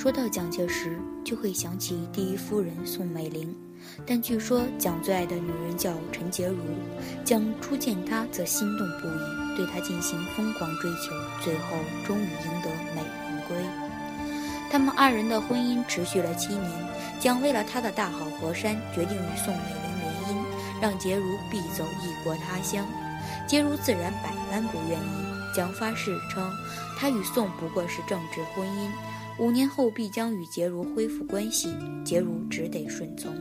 说到蒋介石，就会想起第一夫人宋美龄。但据说蒋最爱的女人叫陈洁如，蒋初见她则心动不已，对她进行疯狂追求，最后终于赢得美人归。他们二人的婚姻持续了七年，蒋为了他的大好河山，决定与宋美龄联姻，让洁如必走异国他乡。洁如自然百般不愿意。蒋发誓称，他与宋不过是政治婚姻，五年后必将与洁如恢复关系。洁如只得顺从。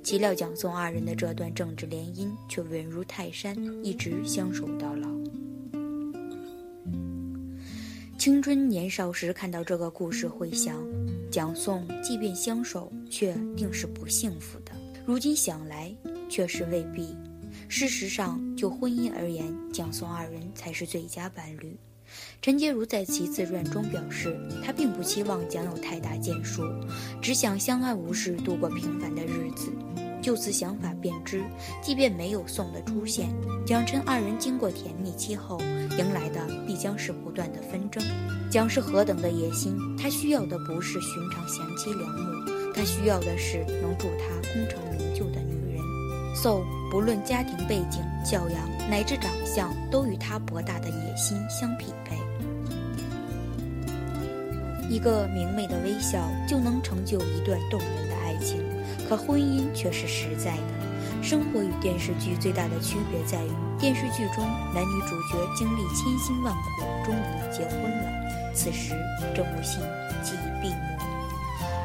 岂料蒋宋二人的这段政治联姻却稳如泰山，一直相守到老。青春年少时看到这个故事，会想，蒋宋即便相守，却定是不幸福的。如今想来，却是未必。事实上，就婚姻而言，蒋宋二人才是最佳伴侣。陈洁如在其自传中表示，她并不期望蒋有太大建树，只想相安无事度过平凡的日子。就此想法便知，即便没有宋的出现，蒋陈二人经过甜蜜期后，迎来的必将是不断的纷争。蒋是何等的野心，他需要的不是寻常贤妻良母，他需要的是能助他功成名就的女奏。不论家庭背景、教养乃至长相，都与他博大的野心相匹配。一个明媚的微笑就能成就一段动人的爱情。可婚姻却是实在的。生活与电视剧最大的区别在于，电视剧中男女主角经历千辛万苦，终于结婚了。此时这部戏即已闭幕；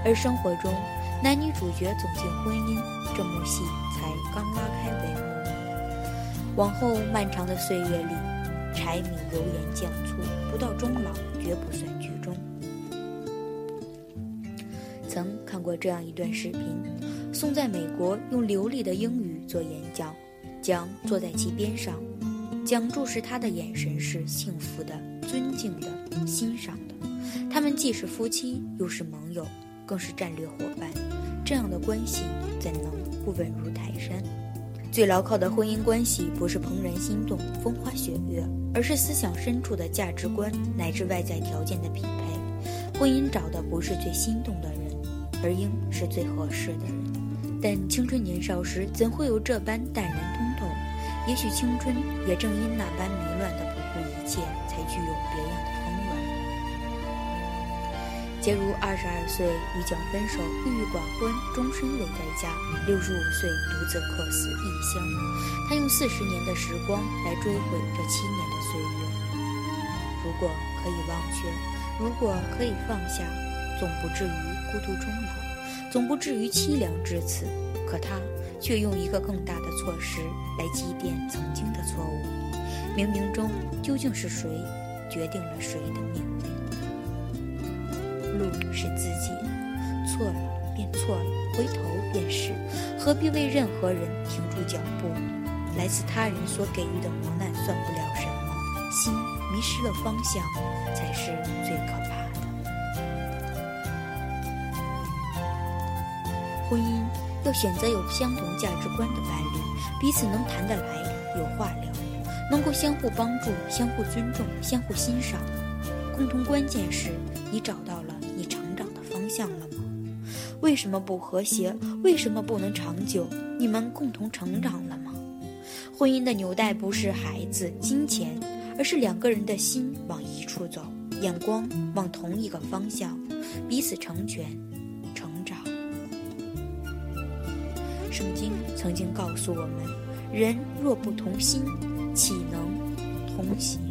而生活中，男女主角走进婚姻，这幕戏才刚拉开帷幕。往后漫长的岁月里，柴米油盐酱醋，不到终老绝不算剧终。曾看过这样一段视频。宋在美国用流利的英语做演讲，蒋坐在其边上，蒋注视他的眼神是幸福的、尊敬的、欣赏的。他们既是夫妻，又是盟友，更是战略伙伴。这样的关系怎能不稳如泰山？最牢靠的婚姻关系不是怦然心动、风花雪月，而是思想深处的价值观乃至外在条件的匹配。婚姻找的不是最心动的人，而应是最合适的人。但青春年少时，怎会有这般淡然通透？也许青春也正因那般迷乱的不顾一切，才具有别样的风味。杰如二十二岁与蒋分手，郁郁寡欢，终身未在家。六十五岁独自客死异乡，他用四十年的时光来追悔这七年的岁月。如果可以忘却，如果可以放下，总不至于孤独终老。总不至于凄凉至此，可他却用一个更大的错失来祭奠曾经的错误。冥冥中究竟是谁决定了谁的命运？是自己的，错了便错了，回头便是，何必为任何人停住脚步？来自他人所给予的磨难算不了什么，心迷失了方向才是最可怕的。婚姻要选择有相同价值观的伴侣，彼此能谈得来，有话聊，能够相互帮助、相互尊重、相互欣赏。共同关键是你找到长的方向了吗？为什么不和谐？为什么不能长久？你们共同成长了吗？婚姻的纽带不是孩子、金钱，而是两个人的心往一处走，眼光往同一个方向，彼此成全。成长圣经曾经告诉我们：人若不同心，岂能同行？